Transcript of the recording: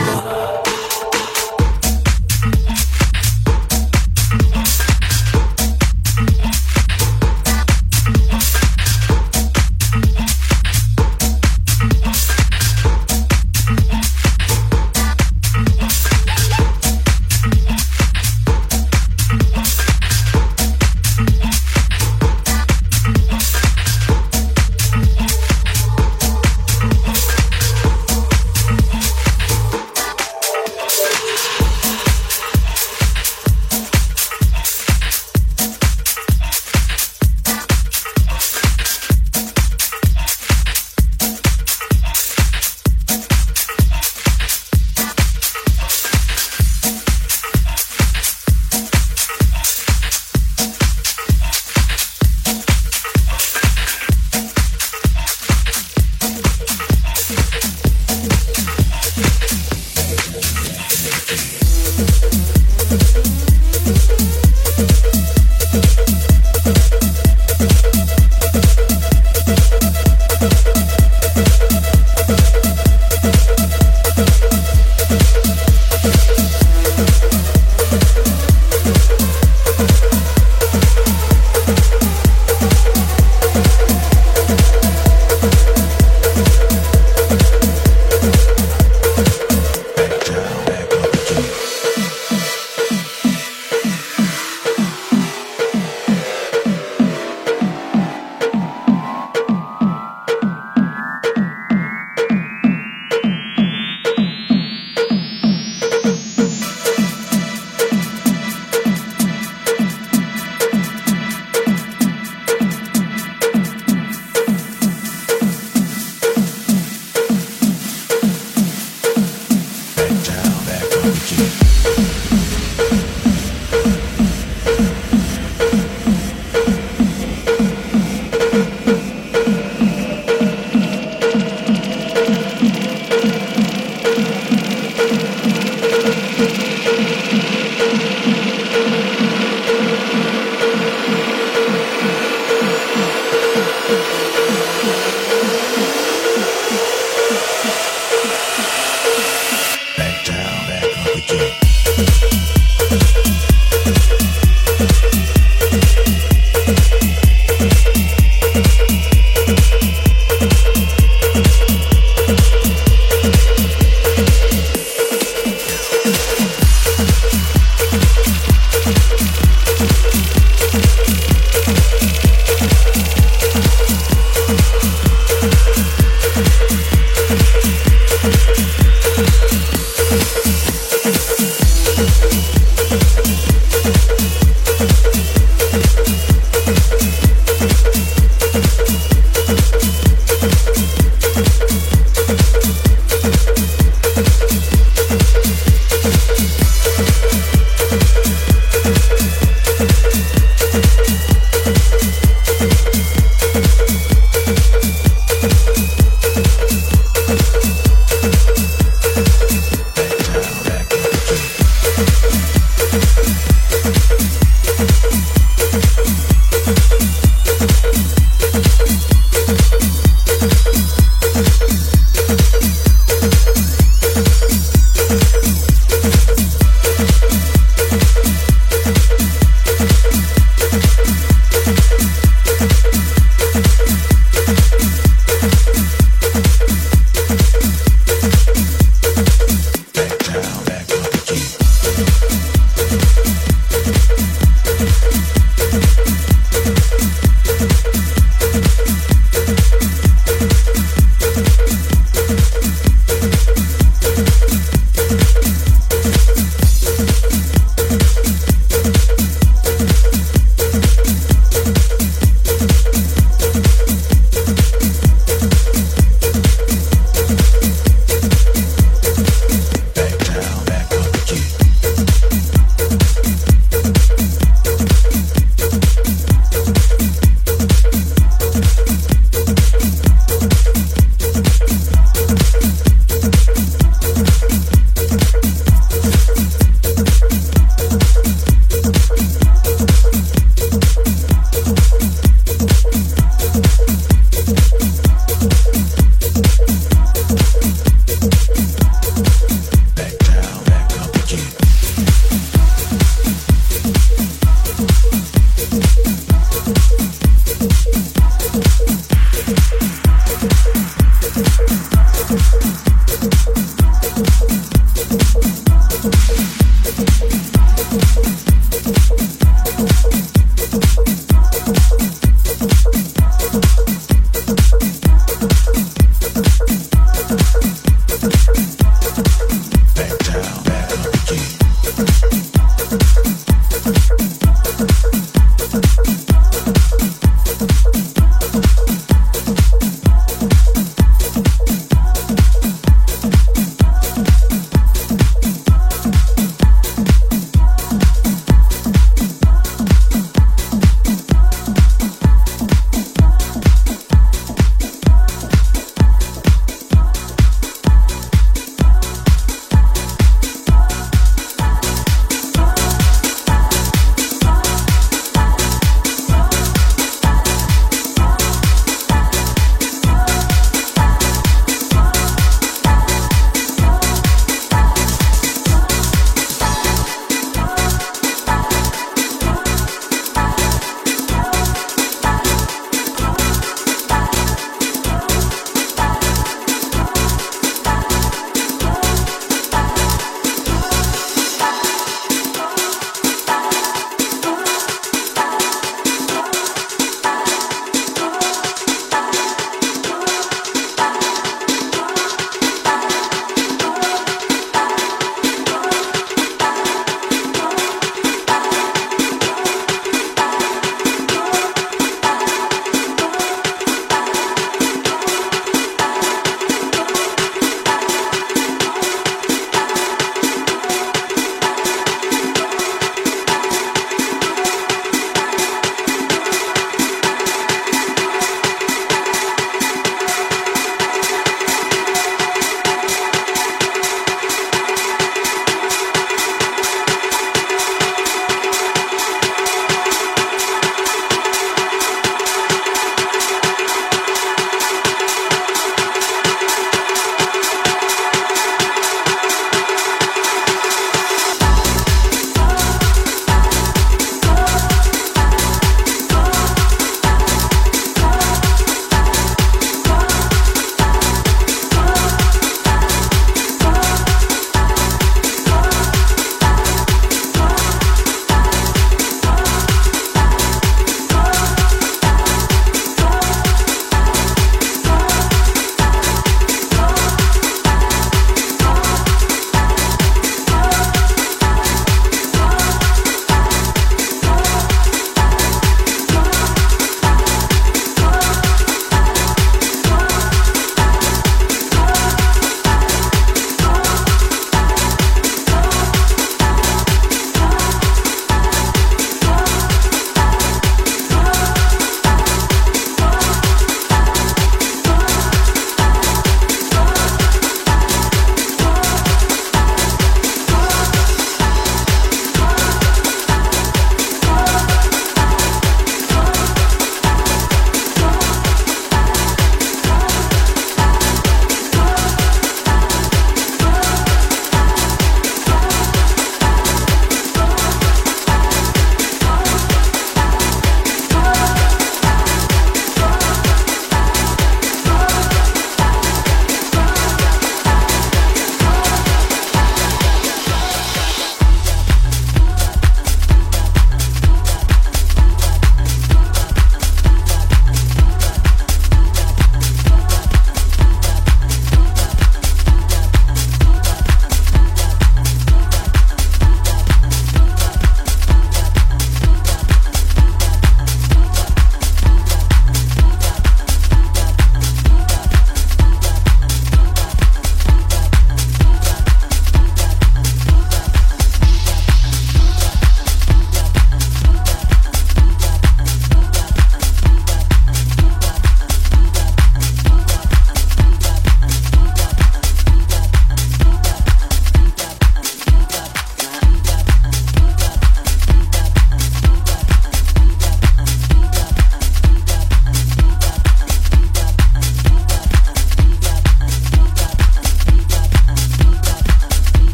Love.